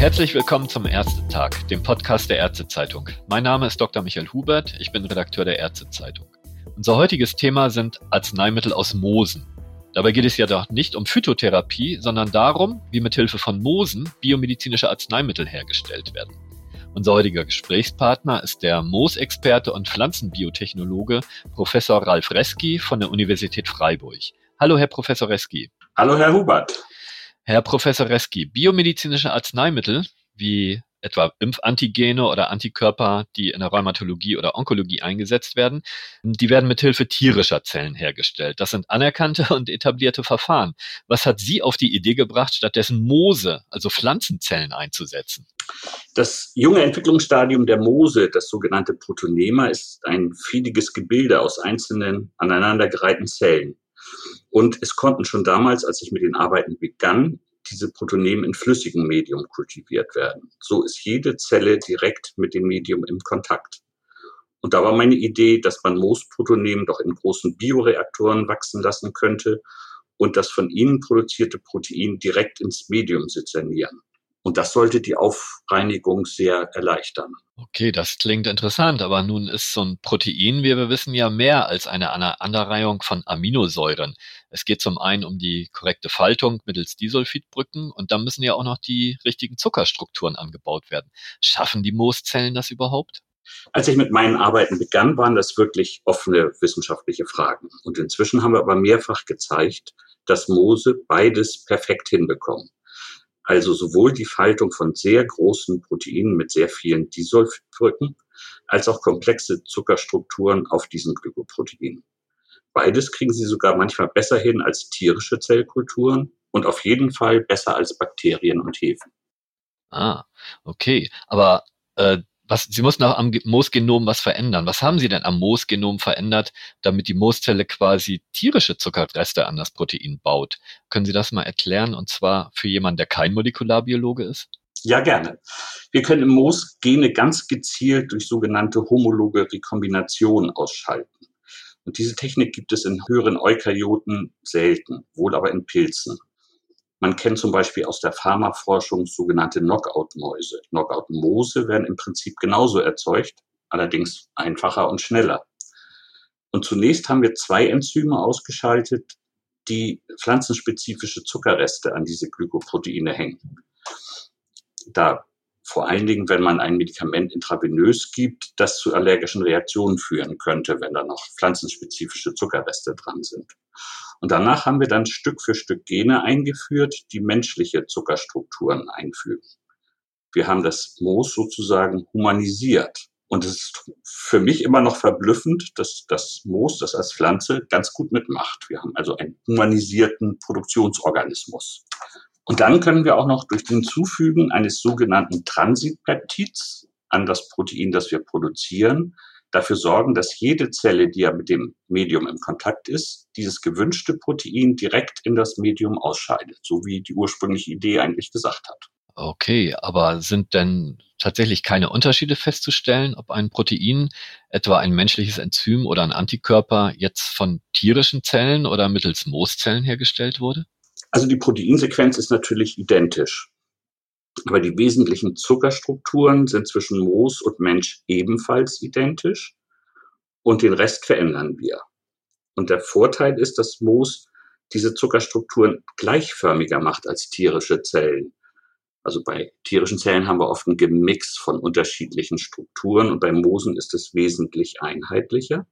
Herzlich willkommen zum Ärztetag, dem Podcast der Ärztezeitung. Mein Name ist Dr. Michael Hubert, ich bin Redakteur der Ärztezeitung. Unser heutiges Thema sind Arzneimittel aus Moosen. Dabei geht es ja doch nicht um Phytotherapie, sondern darum, wie mit Hilfe von Moosen biomedizinische Arzneimittel hergestellt werden. Unser heutiger Gesprächspartner ist der Moosexperte und Pflanzenbiotechnologe Professor Ralf Reski von der Universität Freiburg. Hallo, Herr Professor Reski. Hallo, Herr Hubert. Herr Professor Reski, biomedizinische Arzneimittel wie etwa Impfantigene oder Antikörper, die in der Rheumatologie oder Onkologie eingesetzt werden, die werden mithilfe tierischer Zellen hergestellt. Das sind anerkannte und etablierte Verfahren. Was hat Sie auf die Idee gebracht, stattdessen Moose, also Pflanzenzellen einzusetzen? Das junge Entwicklungsstadium der Moose, das sogenannte Protonema, ist ein fiediges Gebilde aus einzelnen aneinandergereihten Zellen. Und es konnten schon damals, als ich mit den Arbeiten begann, diese Protonemen in flüssigem Medium kultiviert werden. So ist jede Zelle direkt mit dem Medium im Kontakt. Und da war meine Idee, dass man Moosprotonemen doch in großen Bioreaktoren wachsen lassen könnte und das von ihnen produzierte Protein direkt ins Medium sezernieren. Und das sollte die Aufreinigung sehr erleichtern. Okay, das klingt interessant, aber nun ist so ein Protein, wie wir wissen, ja mehr als eine Aneinanderreihung von Aminosäuren. Es geht zum einen um die korrekte Faltung mittels Disulfidbrücken und dann müssen ja auch noch die richtigen Zuckerstrukturen angebaut werden. Schaffen die Mooszellen das überhaupt? Als ich mit meinen Arbeiten begann, waren das wirklich offene wissenschaftliche Fragen. Und inzwischen haben wir aber mehrfach gezeigt, dass Moose beides perfekt hinbekommen. Also sowohl die Faltung von sehr großen Proteinen mit sehr vielen Disulfidbrücken als auch komplexe Zuckerstrukturen auf diesen Glykoproteinen. Beides kriegen sie sogar manchmal besser hin als tierische Zellkulturen und auf jeden Fall besser als Bakterien und Hefen. Ah, okay. Aber äh, was, Sie mussten auch am Moosgenom was verändern. Was haben Sie denn am Moosgenom verändert, damit die Mooszelle quasi tierische Zuckerreste an das Protein baut? Können Sie das mal erklären? Und zwar für jemanden, der kein Molekularbiologe ist? Ja, gerne. Wir können im Moos Gene ganz gezielt durch sogenannte homologe Rekombination ausschalten. Und diese Technik gibt es in höheren Eukaryoten selten, wohl aber in Pilzen. Man kennt zum Beispiel aus der Pharmaforschung sogenannte Knockout-Mäuse. Knockout-Moose werden im Prinzip genauso erzeugt, allerdings einfacher und schneller. Und zunächst haben wir zwei Enzyme ausgeschaltet, die pflanzenspezifische Zuckerreste an diese Glykoproteine hängen. Da vor allen Dingen, wenn man ein Medikament intravenös gibt, das zu allergischen Reaktionen führen könnte, wenn da noch pflanzenspezifische Zuckerreste dran sind. Und danach haben wir dann Stück für Stück Gene eingeführt, die menschliche Zuckerstrukturen einfügen. Wir haben das Moos sozusagen humanisiert. Und es ist für mich immer noch verblüffend, dass das Moos, das als Pflanze, ganz gut mitmacht. Wir haben also einen humanisierten Produktionsorganismus. Und dann können wir auch noch durch den Zufügen eines sogenannten Transitpeptids an das Protein, das wir produzieren, dafür sorgen, dass jede Zelle, die ja mit dem Medium im Kontakt ist, dieses gewünschte Protein direkt in das Medium ausscheidet, so wie die ursprüngliche Idee eigentlich gesagt hat. Okay, aber sind denn tatsächlich keine Unterschiede festzustellen, ob ein Protein, etwa ein menschliches Enzym oder ein Antikörper, jetzt von tierischen Zellen oder mittels Mooszellen hergestellt wurde? Also die Proteinsequenz ist natürlich identisch. Aber die wesentlichen Zuckerstrukturen sind zwischen Moos und Mensch ebenfalls identisch und den Rest verändern wir. Und der Vorteil ist, dass Moos diese Zuckerstrukturen gleichförmiger macht als tierische Zellen. Also bei tierischen Zellen haben wir oft ein Gemix von unterschiedlichen Strukturen und bei Moosen ist es wesentlich einheitlicher.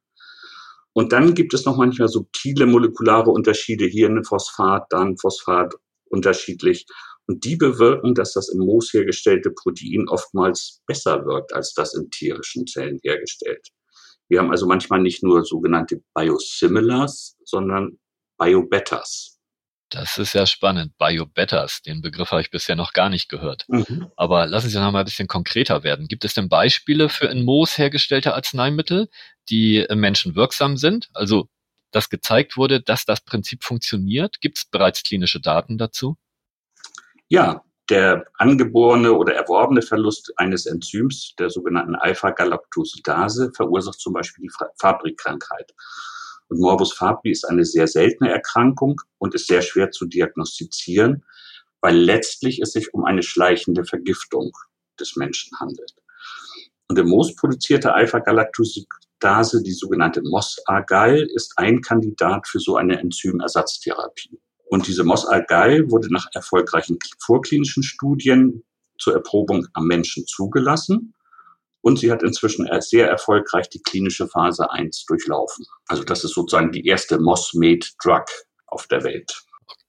Und dann gibt es noch manchmal subtile molekulare Unterschiede, hier ein Phosphat, dann Phosphat unterschiedlich. Und die bewirken, dass das im Moos hergestellte Protein oftmals besser wirkt als das in tierischen Zellen hergestellt. Wir haben also manchmal nicht nur sogenannte Biosimilars, sondern Biobetters. Das ist ja spannend. Biobetters, den Begriff habe ich bisher noch gar nicht gehört. Mhm. Aber lassen Sie noch mal ein bisschen konkreter werden. Gibt es denn Beispiele für in Moos hergestellte Arzneimittel, die im Menschen wirksam sind? Also, dass gezeigt wurde, dass das Prinzip funktioniert? Gibt es bereits klinische Daten dazu? Ja, der angeborene oder erworbene Verlust eines Enzyms, der sogenannten Alpha-Galactosidase, verursacht zum Beispiel die Fabrikkrankheit. Und Morbus Fabri ist eine sehr seltene Erkrankung und ist sehr schwer zu diagnostizieren, weil letztlich es sich um eine schleichende Vergiftung des Menschen handelt. Und im Moos produzierte Alpha-Galactosidase, die sogenannte MOS-Argal, ist ein Kandidat für so eine Enzymersatztherapie. Und diese MOS-Argal wurde nach erfolgreichen vorklinischen Studien zur Erprobung am Menschen zugelassen. Und sie hat inzwischen sehr erfolgreich die klinische Phase 1 durchlaufen. Also das ist sozusagen die erste MOS-Made-Drug auf der Welt.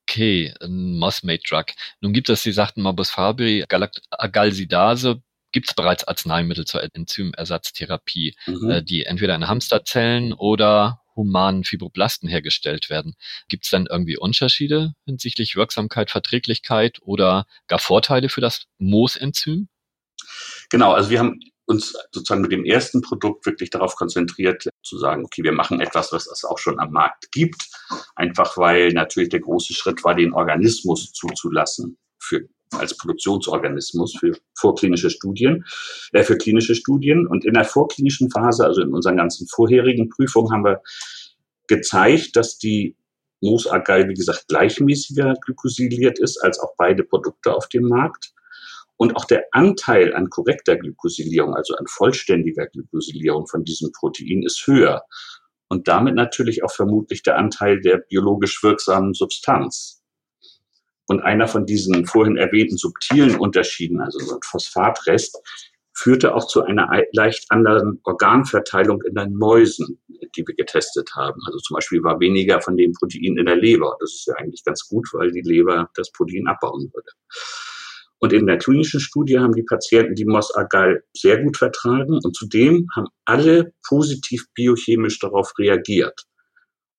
Okay, ein Moss-Made-Drug. Nun gibt es, Sie sagten Morbus Fabri, Galsidase, gibt es bereits Arzneimittel zur Enzymersatztherapie, mhm. äh, die entweder in Hamsterzellen oder humanen Fibroblasten hergestellt werden. Gibt es dann irgendwie Unterschiede hinsichtlich Wirksamkeit, Verträglichkeit oder gar Vorteile für das Moosenzym? Genau, also wir haben uns sozusagen mit dem ersten Produkt wirklich darauf konzentriert, zu sagen, okay, wir machen etwas, was es auch schon am Markt gibt, einfach weil natürlich der große Schritt war, den Organismus zuzulassen für als Produktionsorganismus für vorklinische Studien, äh, für klinische Studien. Und in der vorklinischen Phase, also in unseren ganzen vorherigen Prüfungen, haben wir gezeigt, dass die Moosagal, wie gesagt, gleichmäßiger glykosiliert ist als auch beide Produkte auf dem Markt. Und auch der Anteil an korrekter Glykosilierung, also an vollständiger Glykosilierung von diesem Protein ist höher. Und damit natürlich auch vermutlich der Anteil der biologisch wirksamen Substanz. Und einer von diesen vorhin erwähnten subtilen Unterschieden, also so ein Phosphatrest, führte auch zu einer leicht anderen Organverteilung in den Mäusen, die wir getestet haben. Also zum Beispiel war weniger von dem Protein in der Leber. Das ist ja eigentlich ganz gut, weil die Leber das Protein abbauen würde. Und in der klinischen Studie haben die Patienten die Mos-Agal sehr gut vertragen und zudem haben alle positiv biochemisch darauf reagiert.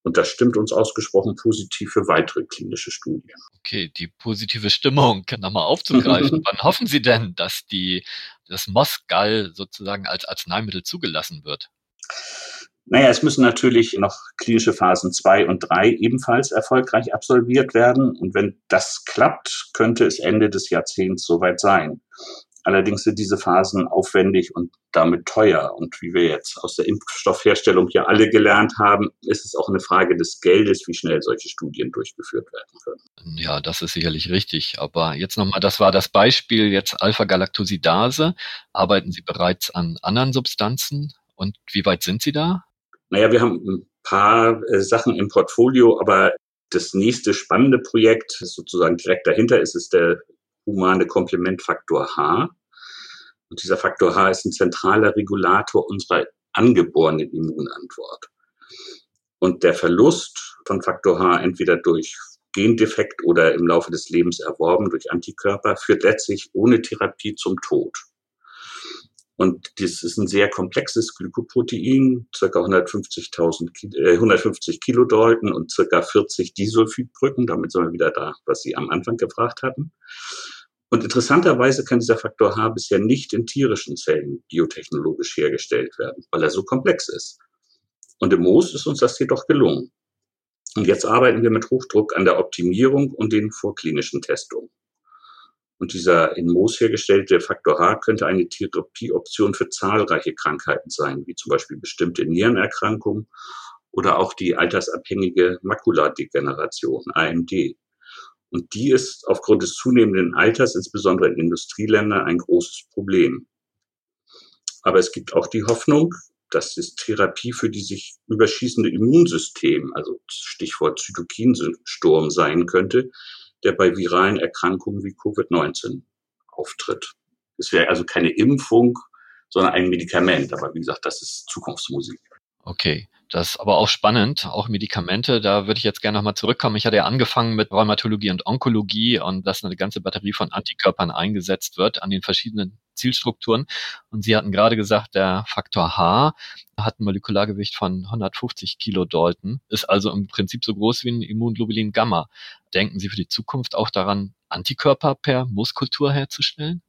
Und das stimmt uns ausgesprochen positiv für weitere klinische Studien. Okay, die positive Stimmung nochmal aufzugreifen. Wann hoffen Sie denn, dass die, das Mosgal sozusagen als Arzneimittel zugelassen wird? Naja, es müssen natürlich noch klinische Phasen zwei und drei ebenfalls erfolgreich absolviert werden. Und wenn das klappt, könnte es Ende des Jahrzehnts soweit sein. Allerdings sind diese Phasen aufwendig und damit teuer. Und wie wir jetzt aus der Impfstoffherstellung ja alle gelernt haben, ist es auch eine Frage des Geldes, wie schnell solche Studien durchgeführt werden können. Ja, das ist sicherlich richtig. Aber jetzt nochmal, das war das Beispiel jetzt Alpha-Galactosidase. Arbeiten Sie bereits an anderen Substanzen? Und wie weit sind Sie da? Naja, wir haben ein paar äh, Sachen im Portfolio, aber das nächste spannende Projekt, sozusagen direkt dahinter ist, ist der humane Komplementfaktor H. Und dieser Faktor H ist ein zentraler Regulator unserer angeborenen Immunantwort. Und der Verlust von Faktor H entweder durch Gendefekt oder im Laufe des Lebens erworben durch Antikörper führt letztlich ohne Therapie zum Tod. Und das ist ein sehr komplexes Glykoprotein, circa 150.000, äh, 150 Kilodalton und circa 40 Disulfidbrücken. Damit sind wir wieder da, was Sie am Anfang gefragt hatten. Und interessanterweise kann dieser Faktor H bisher nicht in tierischen Zellen biotechnologisch hergestellt werden, weil er so komplex ist. Und im Moos ist uns das jedoch gelungen. Und jetzt arbeiten wir mit Hochdruck an der Optimierung und den vorklinischen Testungen. Und dieser in Moos hergestellte Faktor H könnte eine Therapieoption für zahlreiche Krankheiten sein, wie zum Beispiel bestimmte Nierenerkrankungen oder auch die altersabhängige Makuladegeneration, AMD. Und die ist aufgrund des zunehmenden Alters, insbesondere in Industrieländern, ein großes Problem. Aber es gibt auch die Hoffnung, dass es Therapie für die sich überschießende Immunsystem, also Stichwort Zytokinsturm sein könnte, der bei viralen Erkrankungen wie Covid-19 auftritt. Es wäre also keine Impfung, sondern ein Medikament. Aber wie gesagt, das ist Zukunftsmusik. Okay. Das ist aber auch spannend, auch Medikamente. Da würde ich jetzt gerne nochmal zurückkommen. Ich hatte ja angefangen mit Rheumatologie und Onkologie und dass eine ganze Batterie von Antikörpern eingesetzt wird an den verschiedenen Zielstrukturen. Und Sie hatten gerade gesagt, der Faktor H hat ein Molekulargewicht von 150 Kilodalton, ist also im Prinzip so groß wie ein Immunglobulin Gamma. Denken Sie für die Zukunft auch daran, Antikörper per Muskultur herzustellen?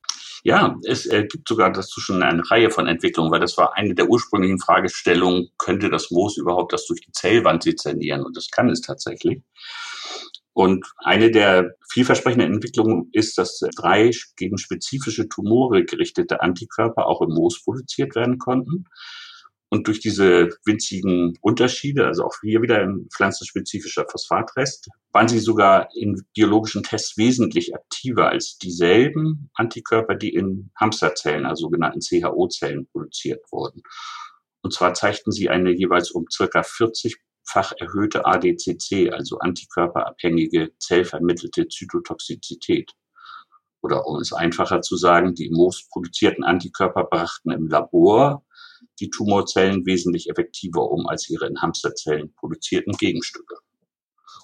Ja, es äh, gibt sogar dazu schon eine Reihe von Entwicklungen, weil das war eine der ursprünglichen Fragestellungen, könnte das Moos überhaupt das durch die Zellwand sezernieren? Und das kann es tatsächlich. Und eine der vielversprechenden Entwicklungen ist, dass drei gegen spezifische Tumore gerichtete Antikörper auch im Moos produziert werden konnten. Und durch diese winzigen Unterschiede, also auch hier wieder ein pflanzenspezifischer Phosphatrest, waren sie sogar in biologischen Tests wesentlich aktiver als dieselben Antikörper, die in Hamsterzellen, also sogenannten CHO-Zellen, produziert wurden. Und zwar zeigten sie eine jeweils um circa 40-fach erhöhte ADCC, also antikörperabhängige zellvermittelte Zytotoxizität. Oder um es einfacher zu sagen, die im Moos produzierten Antikörper brachten im Labor die Tumorzellen wesentlich effektiver um als ihre in Hamsterzellen produzierten Gegenstücke.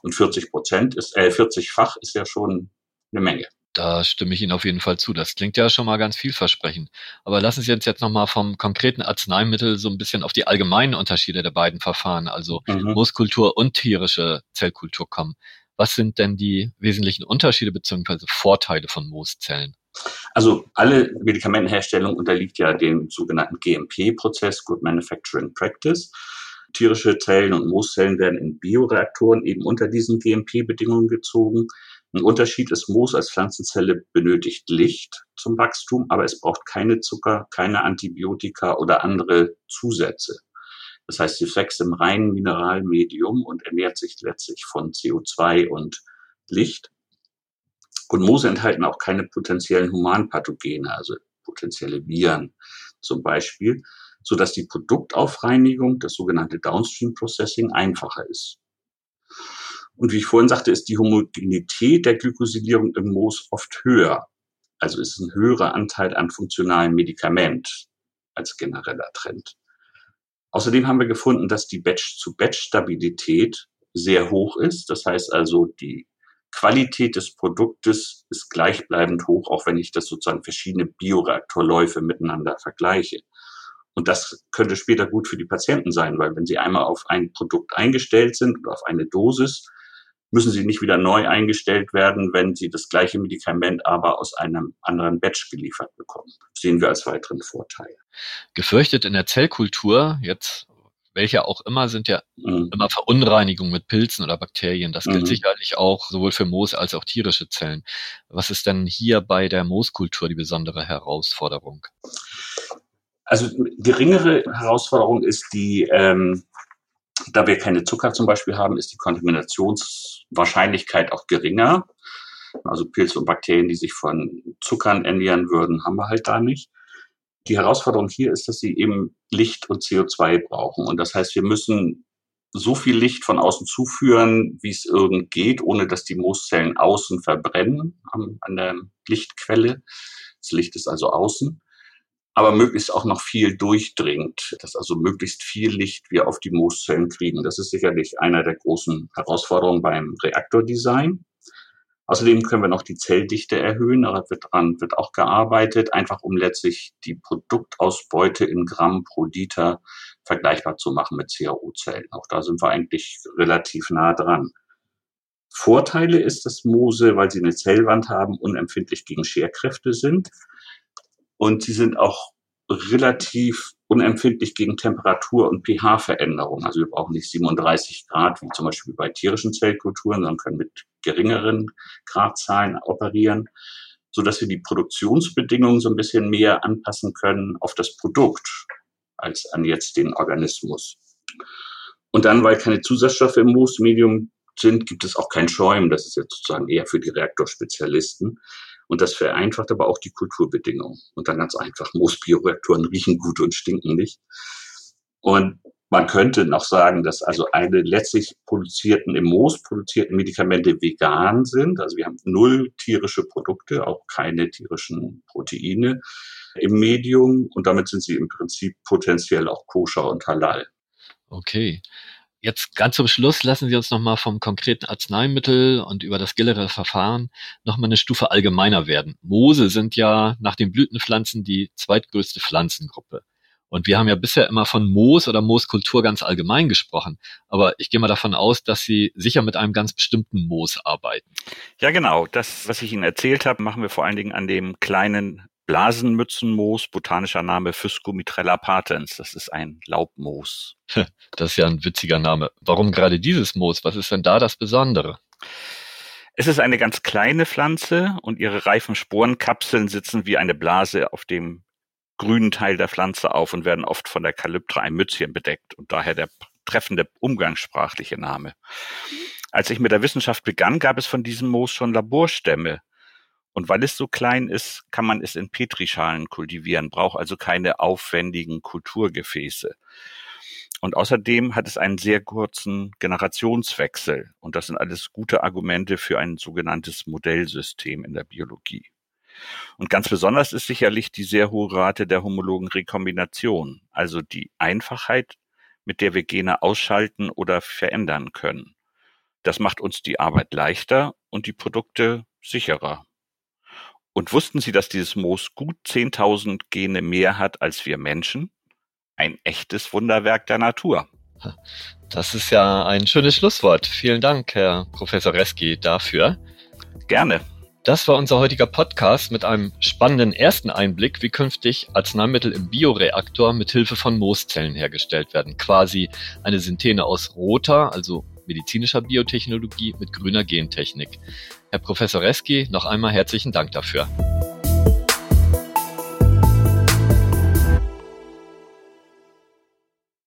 Und 40 Prozent ist, äh, 40-fach ist ja schon eine Menge. Da stimme ich Ihnen auf jeden Fall zu. Das klingt ja schon mal ganz vielversprechend. Aber lassen Sie uns jetzt nochmal vom konkreten Arzneimittel so ein bisschen auf die allgemeinen Unterschiede der beiden Verfahren, also mhm. Mooskultur und tierische Zellkultur kommen. Was sind denn die wesentlichen Unterschiede bzw. Vorteile von Mooszellen? Also alle Medikamentenherstellung unterliegt ja dem sogenannten GMP-Prozess, Good Manufacturing Practice. Tierische Zellen und Mooszellen werden in Bioreaktoren eben unter diesen GMP-Bedingungen gezogen. Ein Unterschied ist, Moos als Pflanzenzelle benötigt Licht zum Wachstum, aber es braucht keine Zucker, keine Antibiotika oder andere Zusätze. Das heißt, sie wächst im reinen Mineralmedium und ernährt sich letztlich von CO2 und Licht. Und Moose enthalten auch keine potenziellen Humanpathogene, also potenzielle Viren zum Beispiel, so dass die Produktaufreinigung, das sogenannte Downstream Processing, einfacher ist. Und wie ich vorhin sagte, ist die Homogenität der Glykosilierung im Moos oft höher. Also ist ein höherer Anteil an funktionalen Medikament als genereller Trend. Außerdem haben wir gefunden, dass die Batch-zu-Batch-Stabilität sehr hoch ist. Das heißt also, die Qualität des Produktes ist gleichbleibend hoch, auch wenn ich das sozusagen verschiedene Bioreaktorläufe miteinander vergleiche. Und das könnte später gut für die Patienten sein, weil wenn sie einmal auf ein Produkt eingestellt sind oder auf eine Dosis, müssen sie nicht wieder neu eingestellt werden, wenn sie das gleiche Medikament aber aus einem anderen Batch geliefert bekommen. Das sehen wir als weiteren Vorteil. Gefürchtet in der Zellkultur, jetzt welche auch immer, sind ja mhm. immer Verunreinigungen mit Pilzen oder Bakterien. Das gilt mhm. sicherlich auch sowohl für Moos als auch tierische Zellen. Was ist denn hier bei der Mooskultur die besondere Herausforderung? Also geringere Herausforderung ist die, ähm, da wir keine Zucker zum Beispiel haben, ist die Kontaminationswahrscheinlichkeit auch geringer. Also Pilze und Bakterien, die sich von Zuckern ernähren würden, haben wir halt da nicht. Die Herausforderung hier ist, dass sie eben Licht und CO2 brauchen. Und das heißt, wir müssen so viel Licht von außen zuführen, wie es irgend geht, ohne dass die Mooszellen außen verbrennen an, an der Lichtquelle. Das Licht ist also außen, aber möglichst auch noch viel durchdringt, dass also möglichst viel Licht wir auf die Mooszellen kriegen. Das ist sicherlich einer der großen Herausforderungen beim Reaktordesign. Außerdem können wir noch die Zelldichte erhöhen, daran wird, daran wird auch gearbeitet, einfach um letztlich die Produktausbeute in Gramm pro Liter vergleichbar zu machen mit CAO-Zellen. Auch da sind wir eigentlich relativ nah dran. Vorteile ist, dass Moose, weil sie eine Zellwand haben, unempfindlich gegen Scherkräfte sind. Und sie sind auch relativ unempfindlich gegen Temperatur- und pH-Veränderungen. Also wir brauchen nicht 37 Grad, wie zum Beispiel bei tierischen Zellkulturen, sondern können mit geringeren Gradzahlen operieren, so dass wir die Produktionsbedingungen so ein bisschen mehr anpassen können auf das Produkt als an jetzt den Organismus. Und dann, weil keine Zusatzstoffe im Moosmedium sind, gibt es auch kein Schäumen. Das ist jetzt sozusagen eher für die Reaktorspezialisten. Und das vereinfacht aber auch die Kulturbedingungen. Und dann ganz einfach, Moosbioreaktoren riechen gut und stinken nicht. Und man könnte noch sagen, dass also eine letztlich produzierten, im Moos produzierten Medikamente vegan sind. Also wir haben null tierische Produkte, auch keine tierischen Proteine im Medium. Und damit sind sie im Prinzip potenziell auch koscher und halal. Okay. Jetzt ganz zum Schluss lassen Sie uns nochmal vom konkreten Arzneimittel und über das gillere Verfahren nochmal eine Stufe allgemeiner werden. Moose sind ja nach den Blütenpflanzen die zweitgrößte Pflanzengruppe. Und wir haben ja bisher immer von Moos oder Mooskultur ganz allgemein gesprochen. Aber ich gehe mal davon aus, dass Sie sicher mit einem ganz bestimmten Moos arbeiten. Ja, genau. Das, was ich Ihnen erzählt habe, machen wir vor allen Dingen an dem kleinen Blasenmützenmoos, botanischer Name Physcomitrella patens. Das ist ein Laubmoos. Das ist ja ein witziger Name. Warum gerade dieses Moos? Was ist denn da das Besondere? Es ist eine ganz kleine Pflanze und ihre reifen Sporenkapseln sitzen wie eine Blase auf dem grünen Teil der Pflanze auf und werden oft von der Kalyptra ein Mützchen bedeckt und daher der treffende umgangssprachliche Name. Als ich mit der Wissenschaft begann, gab es von diesem Moos schon Laborstämme. Und weil es so klein ist, kann man es in Petrischalen kultivieren, braucht also keine aufwendigen Kulturgefäße. Und außerdem hat es einen sehr kurzen Generationswechsel. Und das sind alles gute Argumente für ein sogenanntes Modellsystem in der Biologie. Und ganz besonders ist sicherlich die sehr hohe Rate der homologen Rekombination, also die Einfachheit, mit der wir Gene ausschalten oder verändern können. Das macht uns die Arbeit leichter und die Produkte sicherer. Und wussten Sie, dass dieses Moos gut 10.000 Gene mehr hat als wir Menschen? Ein echtes Wunderwerk der Natur. Das ist ja ein schönes Schlusswort. Vielen Dank, Herr Professor Reski, dafür. Gerne. Das war unser heutiger Podcast mit einem spannenden ersten Einblick, wie künftig Arzneimittel im Bioreaktor mit Hilfe von Mooszellen hergestellt werden. Quasi eine Synthene aus roter, also medizinischer Biotechnologie mit grüner Gentechnik. Herr Professor Reski, noch einmal herzlichen Dank dafür.